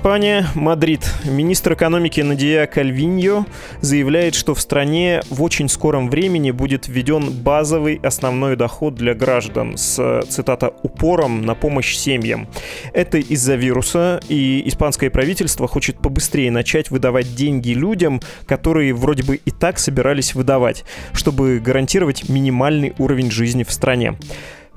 Испания, Мадрид. Министр экономики Надия Кальвиньо заявляет, что в стране в очень скором времени будет введен базовый основной доход для граждан с, цитата, упором на помощь семьям. Это из-за вируса, и испанское правительство хочет побыстрее начать выдавать деньги людям, которые вроде бы и так собирались выдавать, чтобы гарантировать минимальный уровень жизни в стране.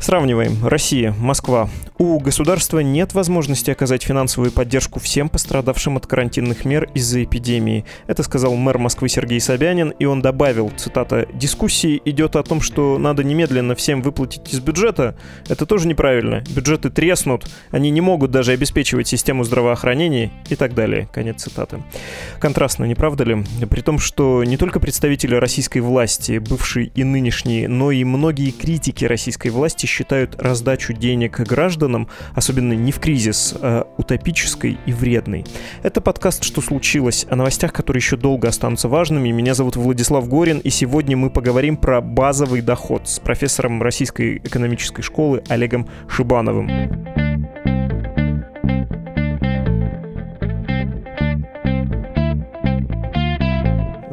Сравниваем. Россия, Москва. У государства нет возможности оказать финансовую поддержку всем пострадавшим от карантинных мер из-за эпидемии. Это сказал мэр Москвы Сергей Собянин, и он добавил, цитата, «Дискуссии идет о том, что надо немедленно всем выплатить из бюджета. Это тоже неправильно. Бюджеты треснут, они не могут даже обеспечивать систему здравоохранения и так далее». Конец цитаты. Контрастно, не правда ли? При том, что не только представители российской власти, бывшие и нынешние, но и многие критики российской власти считают раздачу денег гражданам, особенно не в кризис, а утопической и вредной. Это подкаст «Что случилось?» о новостях, которые еще долго останутся важными. Меня зовут Владислав Горин, и сегодня мы поговорим про базовый доход с профессором Российской экономической школы Олегом Шибановым.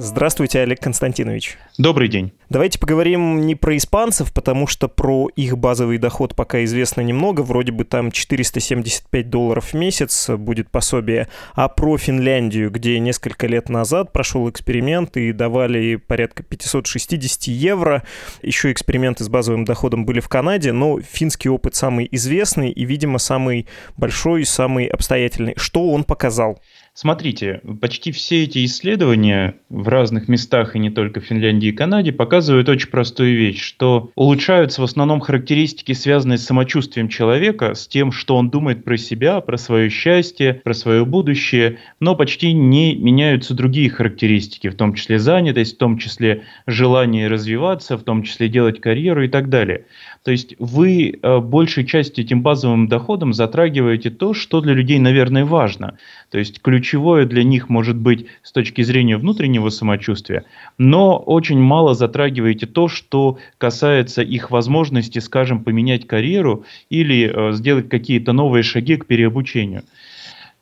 Здравствуйте, Олег Константинович. Добрый день. Давайте поговорим не про испанцев, потому что про их базовый доход пока известно немного. Вроде бы там 475 долларов в месяц будет пособие. А про Финляндию, где несколько лет назад прошел эксперимент и давали порядка 560 евро. Еще эксперименты с базовым доходом были в Канаде, но финский опыт самый известный и, видимо, самый большой самый обстоятельный. Что он показал? Смотрите, почти все эти исследования в разных местах и не только в Финляндии и Канаде показывают очень простую вещь, что улучшаются в основном характеристики, связанные с самочувствием человека, с тем, что он думает про себя, про свое счастье, про свое будущее, но почти не меняются другие характеристики, в том числе занятость, в том числе желание развиваться, в том числе делать карьеру и так далее. То есть вы э, большей частью этим базовым доходом затрагиваете то, что для людей, наверное, важно. То есть ключевое для них может быть с точки зрения внутреннего самочувствия, но очень мало затрагиваете то, что касается их возможности, скажем, поменять карьеру или э, сделать какие-то новые шаги к переобучению.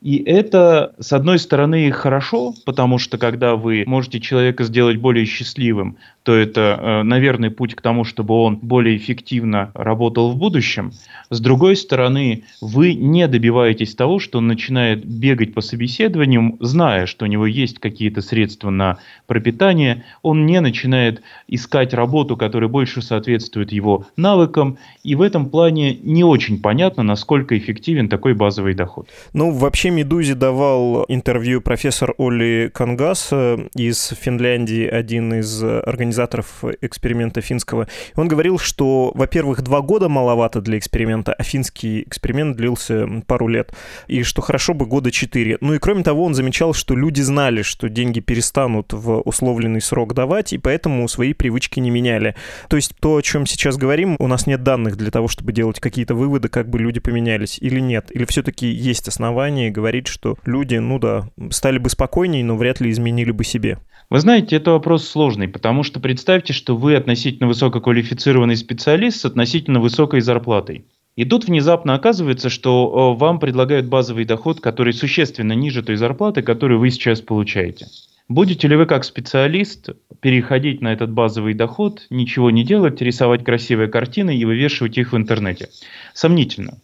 И это, с одной стороны, хорошо, потому что когда вы можете человека сделать более счастливым, то это, э, наверное, путь к тому, чтобы он более эффективно работал в будущем. С другой стороны, вы не добиваетесь того, что он начинает бегать по собеседованиям, зная, что у него есть какие-то средства на пропитание, он не начинает искать работу, которая больше соответствует его навыкам, и в этом плане не очень понятно, насколько эффективен такой базовый доход. Ну, вообще вообще «Медузе» давал интервью профессор Оли Кангас из Финляндии, один из организаторов эксперимента финского. Он говорил, что, во-первых, два года маловато для эксперимента, а финский эксперимент длился пару лет, и что хорошо бы года четыре. Ну и кроме того, он замечал, что люди знали, что деньги перестанут в условленный срок давать, и поэтому свои привычки не меняли. То есть то, о чем сейчас говорим, у нас нет данных для того, чтобы делать какие-то выводы, как бы люди поменялись или нет. Или все-таки есть основания говорит, что люди, ну да, стали бы спокойнее, но вряд ли изменили бы себе? Вы знаете, это вопрос сложный, потому что представьте, что вы относительно высококвалифицированный специалист с относительно высокой зарплатой. И тут внезапно оказывается, что вам предлагают базовый доход, который существенно ниже той зарплаты, которую вы сейчас получаете. Будете ли вы как специалист переходить на этот базовый доход, ничего не делать, рисовать красивые картины и вывешивать их в интернете? Сомнительно.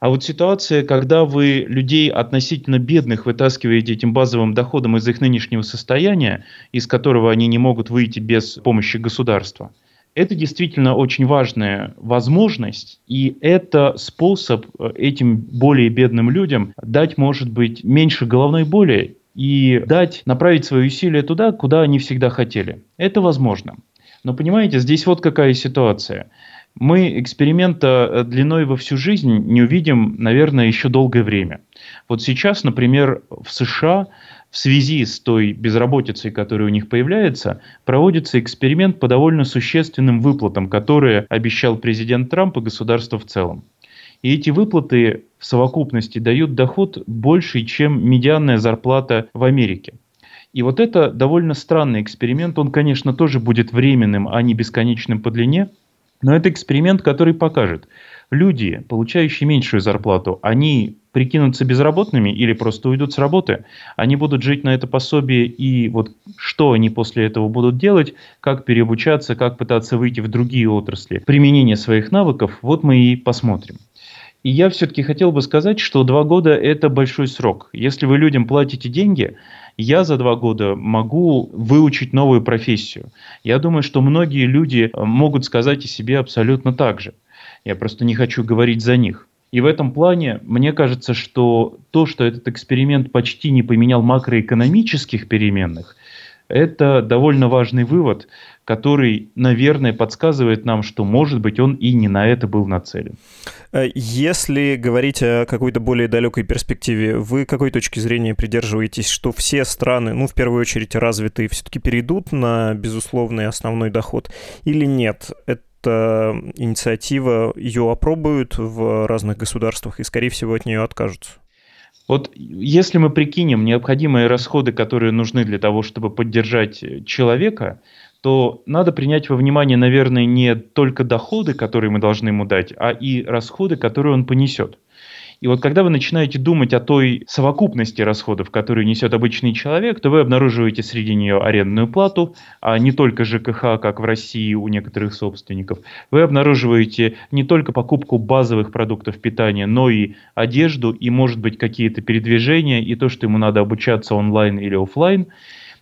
А вот ситуация, когда вы людей относительно бедных вытаскиваете этим базовым доходом из их нынешнего состояния, из которого они не могут выйти без помощи государства, это действительно очень важная возможность, и это способ э, этим более бедным людям дать, может быть, меньше головной боли и дать направить свои усилия туда, куда они всегда хотели. Это возможно. Но понимаете, здесь вот какая ситуация мы эксперимента э, длиной во всю жизнь не увидим, наверное, еще долгое время. Вот сейчас, например, в США в связи с той безработицей, которая у них появляется, проводится эксперимент по довольно существенным выплатам, которые обещал президент Трамп и государство в целом. И эти выплаты в совокупности дают доход больше, чем медианная зарплата в Америке. И вот это довольно странный эксперимент. Он, конечно, тоже будет временным, а не бесконечным по длине – но это эксперимент, который покажет, люди, получающие меньшую зарплату, они прикинуться безработными или просто уйдут с работы. Они будут жить на это пособие, и вот что они после этого будут делать, как переобучаться, как пытаться выйти в другие отрасли, применение своих навыков, вот мы и посмотрим. И я все-таки хотел бы сказать, что два года – это большой срок. Если вы людям платите деньги, я за два года могу выучить новую профессию. Я думаю, что многие люди э, могут сказать о себе абсолютно так же. Я просто не хочу говорить за них. И в этом плане мне кажется, что то, что этот эксперимент почти не поменял макроэкономических переменных, это довольно важный вывод, который, наверное, подсказывает нам, что, может быть, он и не на это был нацелен. Э, если говорить о какой-то более далекой перспективе, вы какой точки зрения придерживаетесь, что все страны, ну, в первую очередь, развитые, все-таки перейдут на безусловный основной доход или нет? Это инициатива, ее опробуют в разных государствах и, скорее всего, от нее откажутся. Вот если мы прикинем необходимые расходы, которые нужны для того, чтобы поддержать человека, то надо принять во внимание, наверное, не только доходы, которые мы должны ему дать, а и расходы, которые он понесет. И вот когда вы начинаете думать о той совокупности расходов, которые несет обычный человек, то вы обнаруживаете среди нее арендную плату, а не только ЖКХ, как в России у некоторых собственников. Вы обнаруживаете не только покупку базовых продуктов питания, но и одежду, и, может быть, какие-то передвижения, и то, что ему надо обучаться онлайн или офлайн.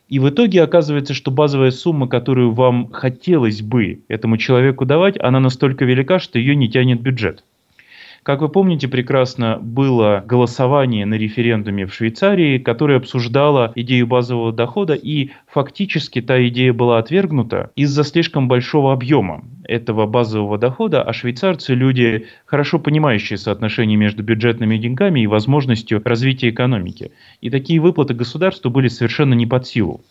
И в итоге оказывается, что базовая сумма, которую вам хотелось бы этому человеку давать, она настолько велика, что ее не тянет бюджет. Как вы помните прекрасно, было голосование на референдуме в Швейцарии, которое обсуждало идею базового дохода, и фактически та идея была отвергнута из-за слишком большого объема этого базового дохода, а швейцарцы люди, хорошо понимающие соотношение между бюджетными деньгами и возможностью развития экономики. И такие выплаты государству были совершенно не под силу.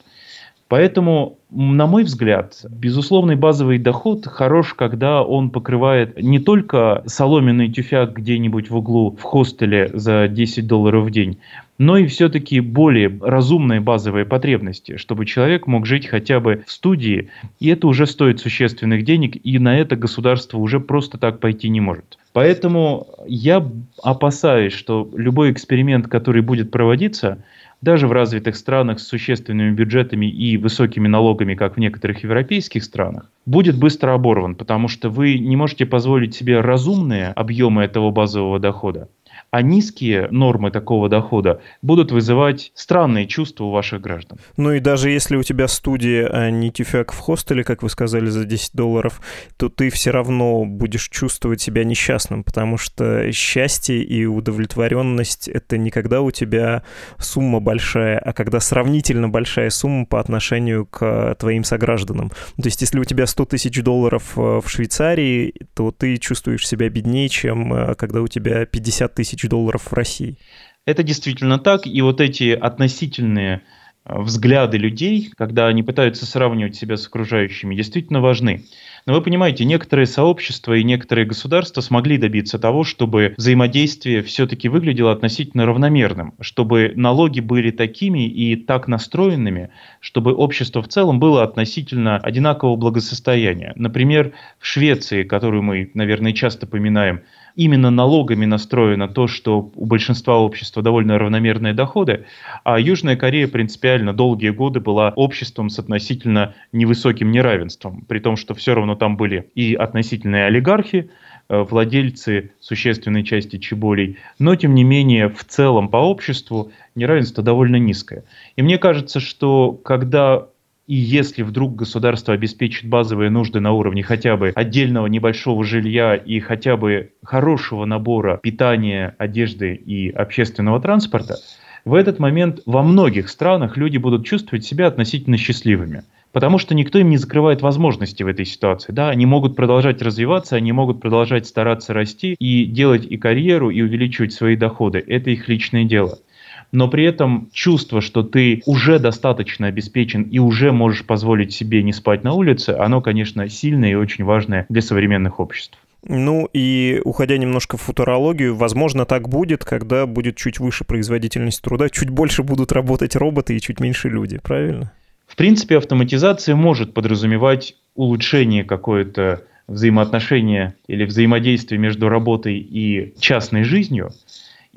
Поэтому, на мой взгляд, безусловный базовый доход хорош, когда он покрывает не только соломенный тюфяк где-нибудь в углу в хостеле за 10 долларов в день, но и все-таки более разумные базовые потребности, чтобы человек мог жить хотя бы в студии, и это уже стоит существенных денег, и на это государство уже просто так пойти не может. Поэтому я опасаюсь, что любой эксперимент, который будет проводиться, даже в развитых странах с существенными бюджетами и высокими налогами, как в некоторых европейских странах, будет быстро оборван, потому что вы не можете позволить себе разумные объемы этого базового дохода а низкие нормы такого дохода будут вызывать странные чувства у ваших граждан. Ну и даже если у тебя студия, а не тюфяк в хостеле, как вы сказали, за 10 долларов, то ты все равно будешь чувствовать себя несчастным, потому что счастье и удовлетворенность — это не когда у тебя сумма большая, а когда сравнительно большая сумма по отношению к твоим согражданам. То есть если у тебя 100 тысяч долларов э, в Швейцарии, то ты чувствуешь себя беднее, чем э, когда у тебя 50 тысяч тысяч долларов в России. Это действительно так, и вот эти относительные э, взгляды людей, когда они пытаются сравнивать себя с окружающими, действительно важны. Но вы понимаете, некоторые сообщества и некоторые государства смогли добиться того, чтобы взаимодействие все-таки выглядело относительно равномерным, чтобы налоги были такими и так настроенными, чтобы общество в целом было относительно одинакового благосостояния. Например, в Швеции, которую мы, наверное, часто поминаем, именно налогами настроено то, что у большинства общества довольно равномерные доходы, а Южная Корея принципиально долгие годы была обществом с относительно невысоким неравенством, при том, что все равно там были и относительные олигархи, э, владельцы существенной части чеболей, но тем не менее в целом по обществу неравенство довольно низкое. И мне кажется, что когда и если вдруг государство обеспечит базовые нужды на уровне хотя бы отдельного небольшого жилья и хотя бы хорошего набора питания, одежды и общественного транспорта, в этот момент во многих странах люди будут чувствовать себя относительно счастливыми. Потому что никто им не закрывает возможности в этой ситуации. Да, они могут продолжать развиваться, они могут продолжать стараться расти и делать и карьеру, и увеличивать свои доходы. Это их личное дело но при этом чувство, что ты уже достаточно обеспечен и уже можешь позволить себе не спать на улице, оно, конечно, сильное и очень важное для современных обществ. Ну и уходя немножко в футурологию, возможно, так будет, когда будет чуть выше производительность труда, чуть больше будут работать роботы и чуть меньше люди, правильно? В принципе, автоматизация может подразумевать улучшение какое-то взаимоотношения или взаимодействия между работой и частной жизнью –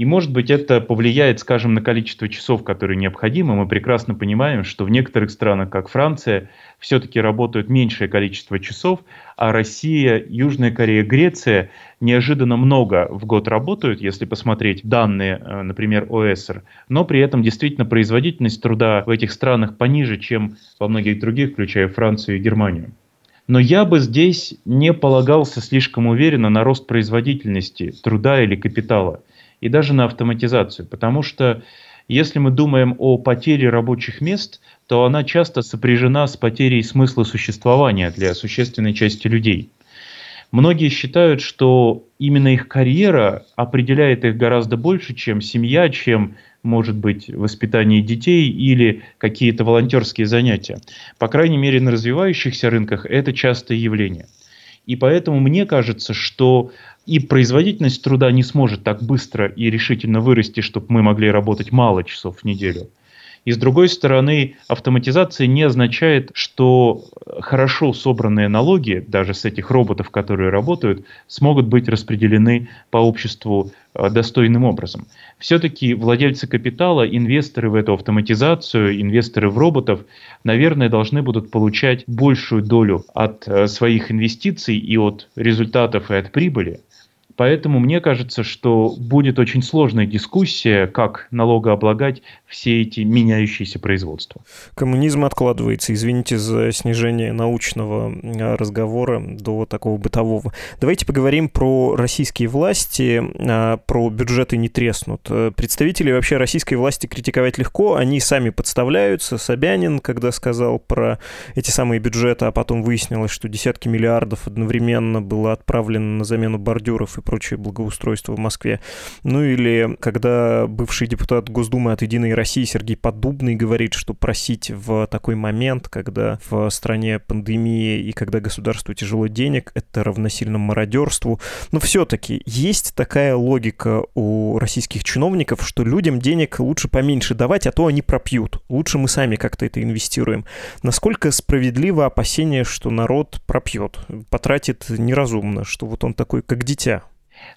И, может быть, это повлияет, скажем, на количество часов, которые необходимы. Мы прекрасно понимаем, что в некоторых странах, как Франция, все-таки работают меньшее количество часов, а Россия, Южная Корея, Греция неожиданно много в год работают, если посмотреть данные, э, например, ОСР, но при этом действительно производительность труда в этих странах пониже, чем во многих других, включая Францию и Германию. Но я бы здесь не полагался слишком уверенно на рост производительности труда или капитала и даже на автоматизацию, потому что если мы думаем о потере рабочих мест, то она часто сопряжена с потерей смысла существования для существенной части людей. Многие считают, что именно их карьера определяет их гораздо больше, чем семья, чем, может быть, воспитание детей или какие-то волонтерские занятия. По крайней мере, на развивающихся рынках это частое явление. И поэтому мне кажется, что и производительность труда не сможет так быстро и решительно вырасти, чтобы мы могли работать мало часов в неделю. И с другой стороны, автоматизация не означает, что хорошо собранные налоги, даже с этих роботов, которые работают, смогут быть распределены по обществу э, достойным образом. Все-таки владельцы капитала, инвесторы в эту автоматизацию, инвесторы в роботов, наверное, должны будут получать большую долю от э, своих инвестиций и от результатов и от прибыли. Поэтому мне кажется, что будет очень сложная дискуссия, как налогооблагать все эти меняющиеся производства. Коммунизм откладывается, извините за снижение научного разговора до такого бытового. Давайте поговорим про российские власти, а, про бюджеты не треснут. Э, представители вообще российской власти критиковать легко, они сами подставляются. Собянин, когда сказал про эти самые бюджеты, а потом выяснилось, что десятки миллиардов одновременно было отправлено на замену бордюров и прочее благоустройство в Москве. Ну или когда бывший депутат Госдумы от «Единой России» Сергей Поддубный говорит, что просить в такой момент, когда в стране пандемия и когда государству тяжело денег, это равносильно мародерству. Но все-таки есть такая логика у российских чиновников, что людям денег лучше поменьше давать, а то они пропьют. Лучше мы сами как-то это инвестируем. Насколько справедливо опасение, что народ пропьет, потратит неразумно, что вот он такой, как дитя?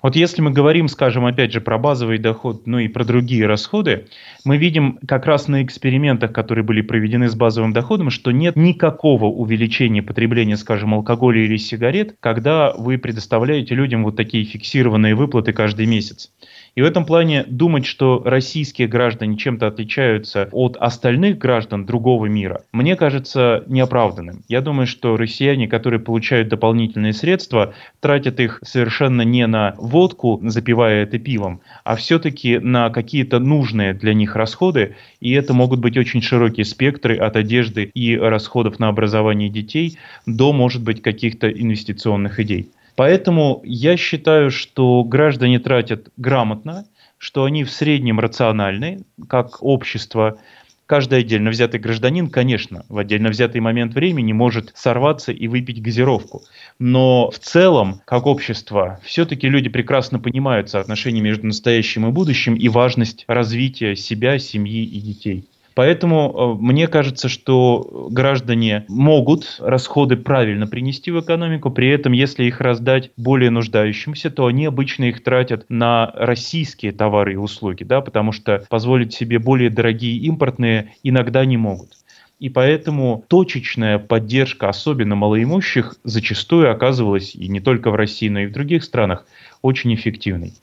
Вот если мы говорим, скажем, опять же, про базовый доход, ну и про другие расходы, мы видим как раз на экспериментах, которые были проведены с базовым доходом, что нет никакого увеличения потребления, скажем, алкоголя или сигарет, когда вы предоставляете людям вот такие фиксированные выплаты каждый месяц. И в этом плане думать, что российские граждане чем-то отличаются от остальных граждан другого мира, мне кажется неоправданным. Я думаю, что россияне, которые получают дополнительные средства, тратят их совершенно не на водку, запивая это пивом, а все-таки на какие-то нужные для них расходы. И это могут быть очень широкие спектры от одежды и расходов на образование детей до, может быть, каких-то инвестиционных идей. Поэтому я считаю, что граждане тратят грамотно, что они в среднем рациональны, как общество. Каждый отдельно взятый гражданин, конечно, в отдельно взятый момент времени может сорваться и выпить газировку. Но в целом, как общество, все-таки люди прекрасно понимают соотношение между настоящим и будущим и важность развития себя, семьи и детей. Поэтому э, мне кажется, что граждане могут расходы правильно принести в экономику, при этом если их раздать более нуждающимся, то они обычно их тратят на российские товары и услуги, да, потому что позволить себе более дорогие импортные иногда не могут. И поэтому точечная поддержка, особенно малоимущих, зачастую оказывалась и не только в России, но и в других странах очень эффективной.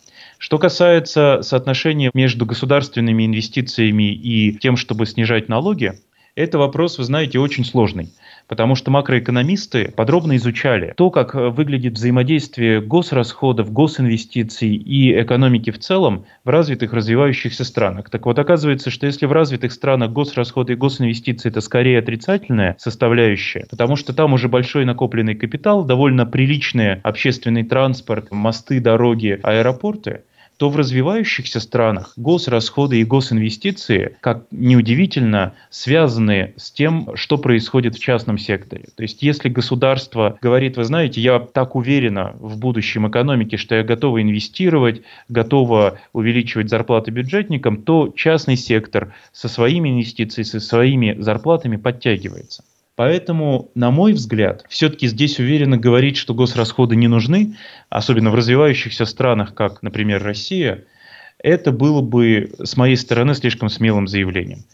Что касается соотношения между государственными инвестициями и тем, чтобы снижать налоги, это вопрос, вы знаете, очень сложный, потому что макроэкономисты подробно изучали то, как выглядит взаимодействие госрасходов, госинвестиций и экономики в целом в развитых развивающихся странах. Так вот, оказывается, что если в развитых странах госрасходы и госинвестиции это скорее отрицательная составляющая, потому что там уже большой накопленный капитал, довольно приличный общественный транспорт, мосты, дороги, аэропорты, то в развивающихся странах госрасходы и госинвестиции, как неудивительно, связаны с тем, что происходит в частном секторе. То есть если государство говорит, вы знаете, я так уверена в будущем экономики, что я готова инвестировать, готова увеличивать зарплаты бюджетникам, то частный сектор со своими инвестициями, со своими зарплатами подтягивается. Поэтому, на мой взгляд, все-таки здесь уверенно говорить, что госрасходы не нужны, особенно в развивающихся странах, как, например, Россия, это было бы с моей стороны слишком смелым заявлением.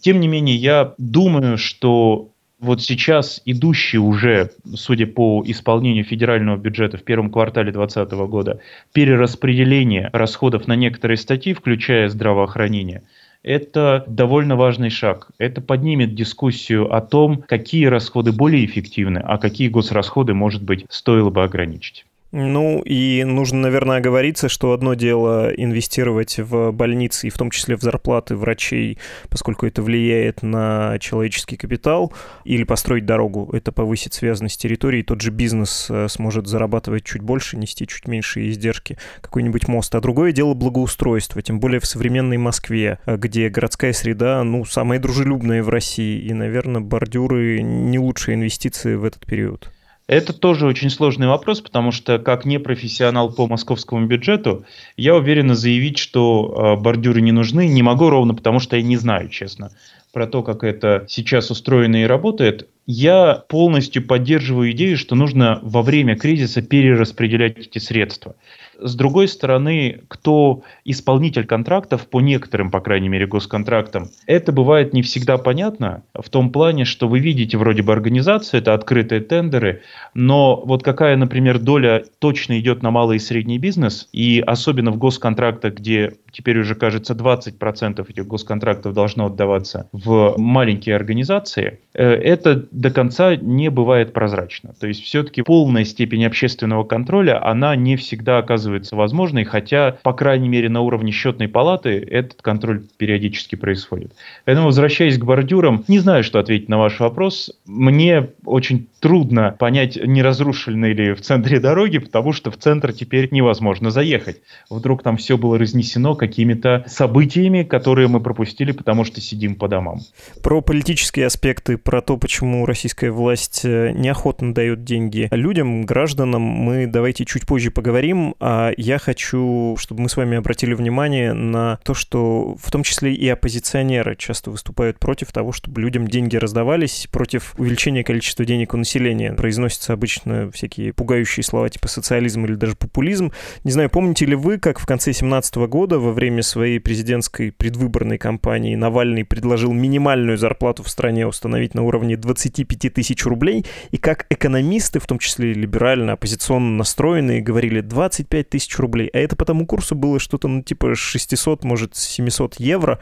Тем не менее, я думаю, что вот сейчас идущий уже, судя по исполнению федерального бюджета в первом квартале 2020 года, перераспределение расходов на некоторые статьи, включая здравоохранение, это довольно важный шаг. Это поднимет дискуссию о том, какие расходы более эффективны, а какие госрасходы, может быть, стоило бы ограничить. Ну, и нужно, наверное, оговориться, что одно дело инвестировать в больницы, и в том числе в зарплаты врачей, поскольку это влияет на человеческий капитал, или построить дорогу, это повысит связанность территории, тот же бизнес э, сможет зарабатывать чуть больше, нести чуть меньше издержки, какой-нибудь мост. А другое дело благоустройство, тем более в современной Москве, э, где городская среда, ну, самая дружелюбная в России, и, наверное, бордюры не лучшие инвестиции в этот период. Это тоже очень сложный вопрос, потому что как непрофессионал по московскому бюджету, я уверенно заявить, что э, бордюры не нужны, не могу ровно потому, что я не знаю, честно, про то, как это сейчас устроено и работает. Я полностью поддерживаю идею, что нужно во время кризиса перераспределять эти средства. С другой стороны, кто исполнитель контрактов, по некоторым, по крайней мере, госконтрактам, это бывает не всегда понятно, в том плане, что вы видите вроде бы организацию, это открытые тендеры, но вот какая, например, доля точно идет на малый и средний бизнес, и особенно в госконтрактах, где теперь уже, кажется, 20% этих госконтрактов должно отдаваться в маленькие организации, э, это до конца не бывает прозрачно. То есть все-таки полная степень общественного контроля, она не всегда оказывается возможной, хотя, по крайней мере, на уровне счетной палаты этот контроль периодически происходит. Поэтому, возвращаясь к бордюрам, не знаю, что ответить на ваш вопрос. Мне очень трудно понять, не разрушены ли в центре дороги, потому что в центр теперь невозможно заехать. Вдруг там все было разнесено какими-то событиями, которые мы пропустили, потому что сидим по домам. Про политические аспекты, про то, почему российская власть э, неохотно дает деньги людям, гражданам, мы давайте чуть позже поговорим. А я хочу, чтобы мы с вами обратили внимание на то, что в том числе и оппозиционеры часто выступают против того, чтобы людям деньги раздавались, против увеличения количества денег у населения. Произносятся обычно всякие пугающие слова типа социализм или даже популизм. Не знаю, помните ли вы, как в конце 2017 года во время своей президентской предвыборной кампании Навальный предложил минимальную зарплату в стране установить на уровне 25 тысяч рублей, и как экономисты, в том числе либерально, оппозиционно настроенные, говорили 25 тысяч рублей, а это по тому курсу было что-то, ну, типа 600, может, 700 евро.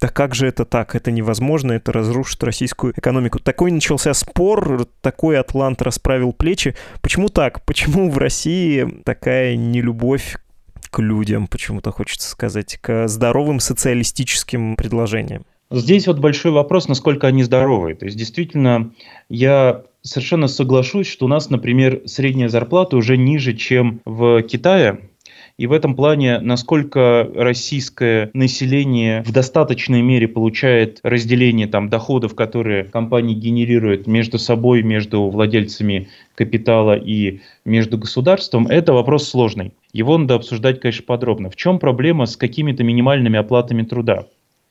Да как же это так? Это невозможно, это разрушит российскую экономику. Такой начался спор, такой Атлант расправил плечи. Почему так? Почему в России такая нелюбовь к людям, почему-то хочется сказать, к здоровым социалистическим предложениям? Здесь вот большой вопрос, насколько они здоровые. То есть действительно, я совершенно соглашусь, что у нас, например, средняя зарплата уже ниже, чем в Китае, и в этом плане, насколько российское население в достаточной мере получает разделение там, доходов, которые компании генерируют между собой, между владельцами капитала и между государством, это вопрос сложный. Его надо обсуждать, конечно, подробно. В чем проблема с какими-то минимальными оплатами труда?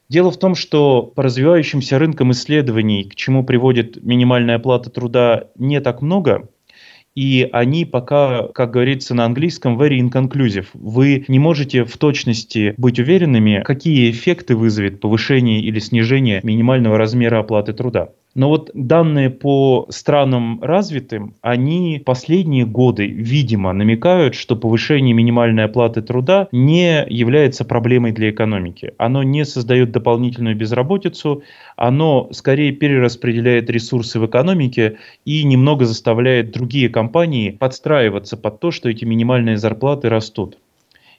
Дело в том, что по развивающимся рынкам исследований, к чему приводит минимальная оплата труда, не так много, и они пока, как говорится на английском, very inconclusive. Вы не можете в точности быть уверенными, какие эффекты вызовет повышение или снижение минимального размера оплаты труда. Но вот данные по странам развитым, они последние годы, видимо, намекают, что повышение минимальной оплаты труда не является проблемой для экономики. Оно не создает дополнительную безработицу, оно скорее перераспределяет ресурсы в экономике и немного заставляет другие компании подстраиваться под то, что эти минимальные зарплаты растут.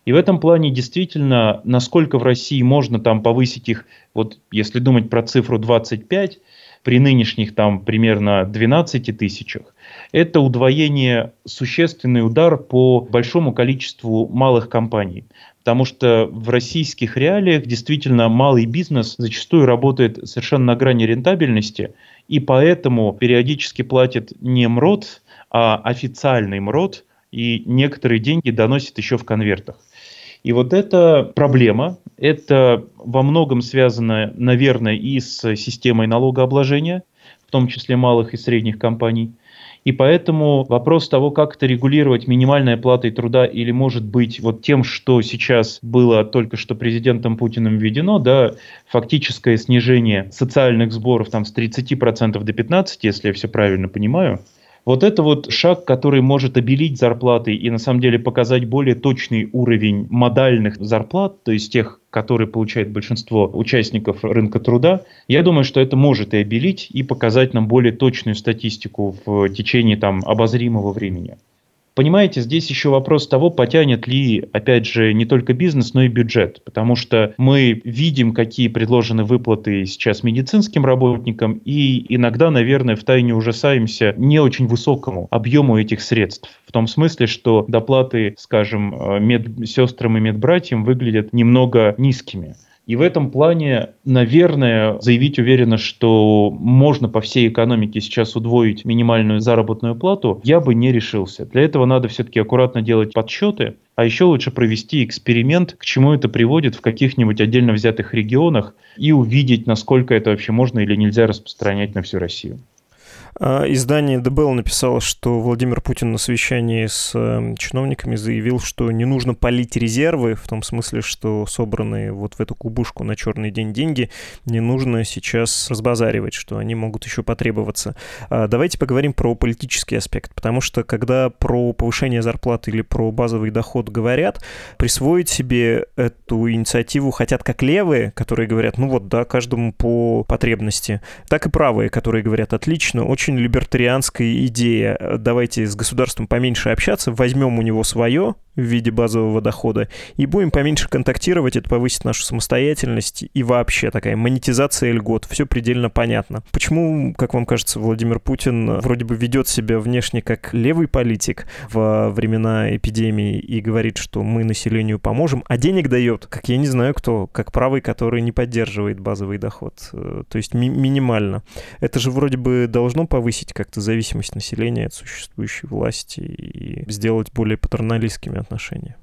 И в этом плане действительно, насколько в России можно там повысить их, вот если думать про цифру 25, при нынешних там примерно 12 тысячах, это удвоение, существенный удар по большому количеству малых компаний. Потому что в российских реалиях действительно малый бизнес зачастую работает совершенно на грани рентабельности, и поэтому периодически платит не МРОД, а официальный МРОД, и некоторые деньги доносит еще в конвертах. И вот эта проблема, это во многом связано, наверное, и с системой налогообложения, в том числе малых и средних компаний. И поэтому вопрос того, как это регулировать минимальной оплатой труда или может быть вот тем, что сейчас было только что президентом Путиным введено, да, фактическое снижение социальных сборов там с 30% до 15%, если я все правильно понимаю, вот это вот шаг, который может обелить зарплаты и на самом деле показать более точный уровень модальных зарплат, то есть тех, которые получает большинство участников рынка труда, я думаю, что это может и обелить, и показать нам более точную статистику в течение там, обозримого времени. Понимаете, здесь еще вопрос того, потянет ли, опять же, не только бизнес, но и бюджет. Потому что мы видим, какие предложены выплаты сейчас медицинским работникам, и иногда, наверное, в тайне ужасаемся не очень высокому объему этих средств. В том смысле, что доплаты, скажем, э, медсестрам и медбратьям выглядят немного низкими. И в этом плане, наверное, заявить уверенно, что можно по всей экономике сейчас удвоить минимальную заработную плату, я бы не решился. Для этого надо все-таки аккуратно делать подсчеты, а еще лучше провести эксперимент, к чему это приводит в каких-нибудь отдельно взятых регионах и увидеть, насколько это вообще можно или нельзя распространять на всю Россию. А, издание ДБЛ написало, что Владимир Путин на совещании с эм, чиновниками заявил, что не нужно полить резервы, в том смысле, что собранные вот в эту кубышку на черный день деньги не нужно сейчас разбазаривать, что они могут еще потребоваться. А, давайте поговорим про политический аспект, потому что когда про повышение зарплаты или про базовый доход говорят, присвоить себе эту инициативу хотят как левые, которые говорят, ну вот, да, каждому по потребности, так и правые, которые говорят, отлично, очень очень либертарианская идея. Давайте с государством поменьше общаться, возьмем у него свое, в виде базового дохода, и будем поменьше контактировать, это повысит нашу самостоятельность и вообще такая монетизация льгот, все предельно понятно. Почему, как вам кажется, Владимир Путин вроде бы ведет себя внешне как левый политик во времена эпидемии и говорит, что мы населению поможем, а денег дает, как я не знаю кто, как правый, который не поддерживает базовый доход, э, то есть ми- минимально. Это же вроде бы должно повысить как-то зависимость населения от существующей власти и сделать более патерналистскими отношения?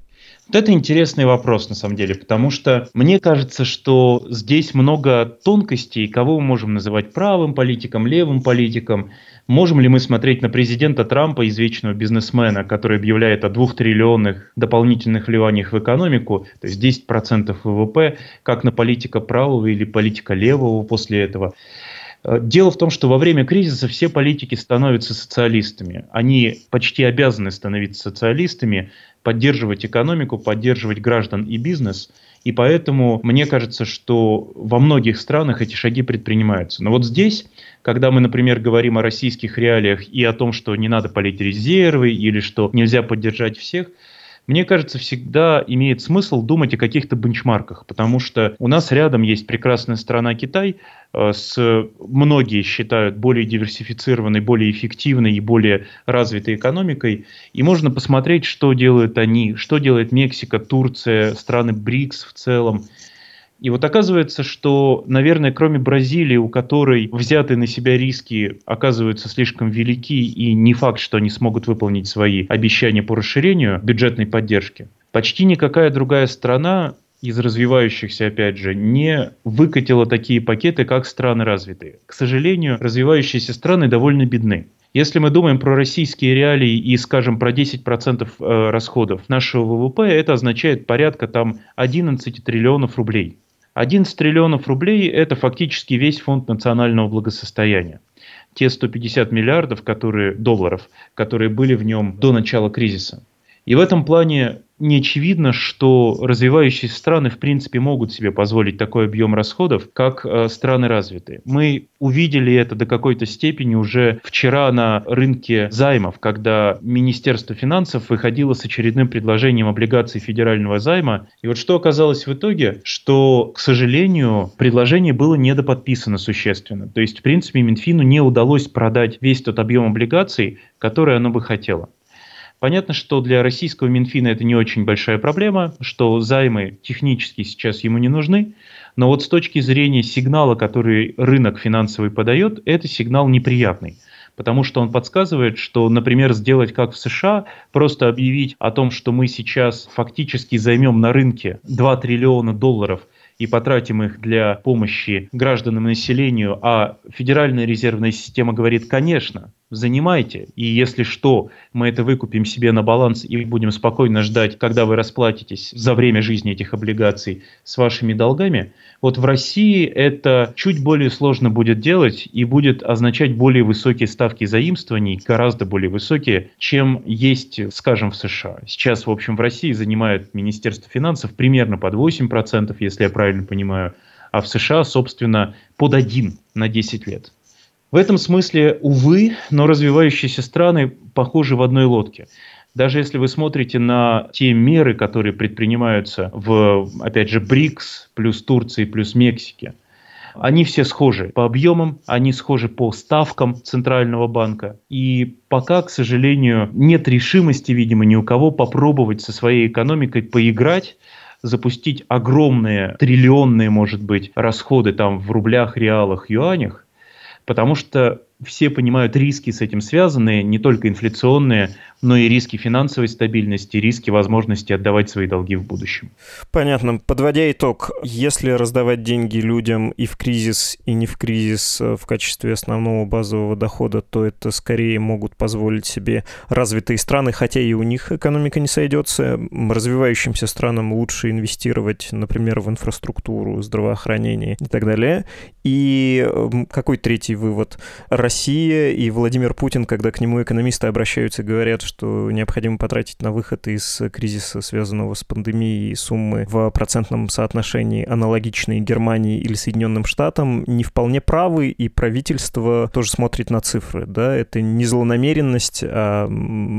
Вот это интересный вопрос, на самом деле, потому что мне кажется, что здесь много тонкостей, кого мы можем называть правым политиком, левым политиком. Можем ли мы смотреть на президента Трампа, извечного бизнесмена, который объявляет о двух триллионных дополнительных вливаниях в экономику, то есть 10% ВВП, как на политика правого или политика левого после этого? Э, дело в том, что во время кризиса все политики становятся социалистами. Они почти обязаны становиться социалистами, поддерживать экономику, поддерживать граждан и бизнес. И поэтому мне кажется, что во многих странах эти шаги предпринимаются. Но вот здесь, когда мы, например, говорим о российских реалиях и о том, что не надо полить резервы или что нельзя поддержать всех – мне кажется, всегда имеет смысл думать о каких-то бенчмарках, потому что у нас рядом есть прекрасная страна Китай, э, с, многие считают более диверсифицированной, более эффективной и более развитой экономикой, и можно посмотреть, что делают они, что делает Мексика, Турция, страны БРИКС в целом, и вот оказывается, что, наверное, кроме Бразилии, у которой взятые на себя риски оказываются слишком велики, и не факт, что они смогут выполнить свои обещания по расширению бюджетной поддержки, почти никакая другая страна из развивающихся, опять же, не выкатила такие пакеты, как страны развитые. К сожалению, развивающиеся страны довольно бедны. Если мы думаем про российские реалии и, скажем, про 10% э, расходов нашего ВВП, это означает порядка там 11 триллионов рублей. 11 триллионов рублей – это фактически весь фонд национального благосостояния. Те 150 миллиардов которые, долларов, которые были в нем до начала кризиса. И в этом плане не очевидно, что развивающиеся страны в принципе могут себе позволить такой объем расходов, как э, страны развитые. Мы увидели это до какой-то степени уже вчера на рынке займов, когда Министерство финансов выходило с очередным предложением облигаций федерального займа. И вот что оказалось в итоге, что, к сожалению, предложение было недоподписано существенно. То есть, в принципе, Минфину не удалось продать весь тот объем облигаций, который оно бы хотело. Понятно, что для российского Минфина это не очень большая проблема, что займы технически сейчас ему не нужны, но вот с точки зрения сигнала, который рынок финансовый подает, это сигнал неприятный потому что он подсказывает, что, например, сделать как в США, просто объявить о том, что мы сейчас фактически займем на рынке 2 триллиона долларов и потратим их для помощи гражданам и населению, а Федеральная резервная система говорит, конечно, занимайте, и если что, мы это выкупим себе на баланс и будем спокойно ждать, когда вы расплатитесь за время жизни этих облигаций с вашими долгами, вот в России это чуть более сложно будет делать и будет означать более высокие ставки заимствований, гораздо более высокие, чем есть, скажем, в США. Сейчас, в общем, в России занимает Министерство финансов примерно под 8%, если я правильно понимаю, а в США, собственно, под 1 на 10 лет. В этом смысле, увы, но развивающиеся страны похожи в одной лодке. Даже если вы смотрите на те меры, которые предпринимаются в, опять же, БРИКС, плюс Турции, плюс Мексике, они все схожи по объемам, они схожи по ставкам Центрального банка. И пока, к сожалению, нет решимости, видимо, ни у кого попробовать со своей экономикой поиграть, запустить огромные, триллионные, может быть, расходы там в рублях, реалах, юанях, потому что все понимают риски с этим связанные, не только инфляционные, но и риски финансовой стабильности, риски возможности отдавать свои долги в будущем. Понятно. Подводя итог, если раздавать деньги людям и в кризис, и не в кризис э, в качестве основного базового дохода, то это скорее могут позволить себе развитые страны, хотя и у них экономика не сойдется. Развивающимся странам лучше инвестировать, например, в инфраструктуру, здравоохранение и так далее. И какой третий вывод? Россия и Владимир Путин, когда к нему экономисты обращаются, говорят, что необходимо потратить на выход из кризиса, связанного с пандемией, суммы в процентном соотношении аналогичные Германии или Соединенным Штатам, не вполне правы, и правительство тоже смотрит на цифры. Да? Это не злонамеренность, а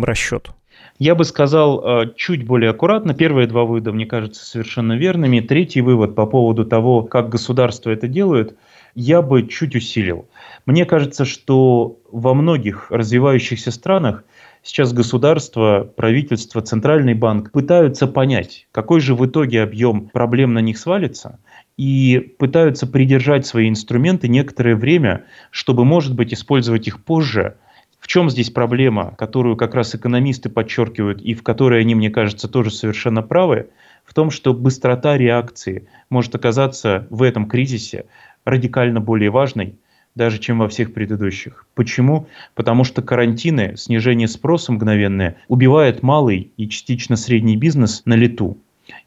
расчет. Я бы сказал э, чуть более аккуратно. Первые два вывода, мне кажутся совершенно верными. Третий вывод по поводу того, как государство это делает, я бы чуть усилил. Мне кажется, что во многих развивающихся странах сейчас государство, правительство, центральный банк пытаются понять, какой же в итоге объем проблем на них свалится, и пытаются придержать свои инструменты некоторое время, чтобы, может быть, использовать их позже. В чем здесь проблема, которую как раз экономисты подчеркивают и в которой они, мне кажется, тоже совершенно правы, в том, что быстрота реакции может оказаться в этом кризисе радикально более важной, даже чем во всех предыдущих. Почему? Потому что карантины, снижение спроса мгновенное, убивает малый и частично средний бизнес на лету.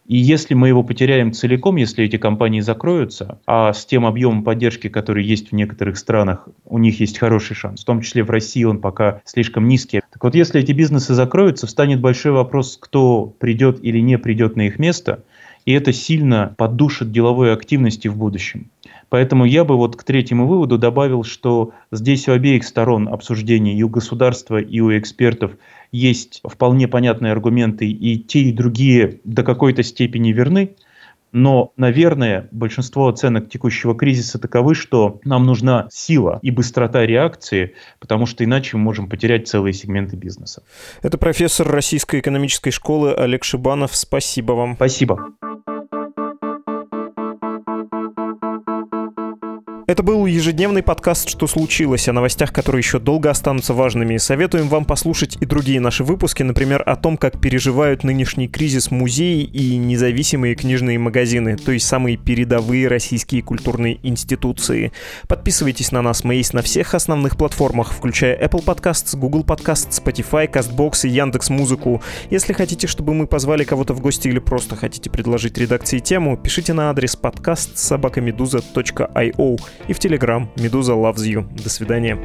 И если мы его потеряем целиком, если эти компании закроются, а с тем объемом поддержки, который есть в некоторых странах, у них есть хороший шанс, в том числе в России он пока слишком низкий. Так вот, если эти бизнесы закроются, встанет большой вопрос, кто придет или не придет на их место, и это сильно поддушит деловой активности в будущем. Поэтому я бы вот к третьему выводу добавил, что здесь у обеих сторон обсуждений, и у государства, и у экспертов, есть вполне понятные аргументы, и те, и другие до какой-то степени верны. Но, наверное, большинство оценок текущего кризиса таковы, что нам нужна сила и быстрота реакции, потому что иначе мы можем потерять целые сегменты бизнеса. Это профессор Российской экономической школы Олег Шибанов. Спасибо вам. Спасибо. Это был ежедневный подкаст «Что случилось?» о новостях, которые еще долго останутся важными. Советуем вам послушать и другие наши выпуски, например, о том, как переживают нынешний кризис музеи и независимые книжные магазины, то есть самые передовые российские культурные институции. Подписывайтесь на нас, мы есть на всех основных платформах, включая Apple Podcasts, Google Podcasts, Spotify, CastBox и Яндекс Музыку. Если хотите, чтобы мы позвали кого-то в гости или просто хотите предложить редакции тему, пишите на адрес подкаст собакамедуза.io и в Телеграм «Медуза loves you». До свидания.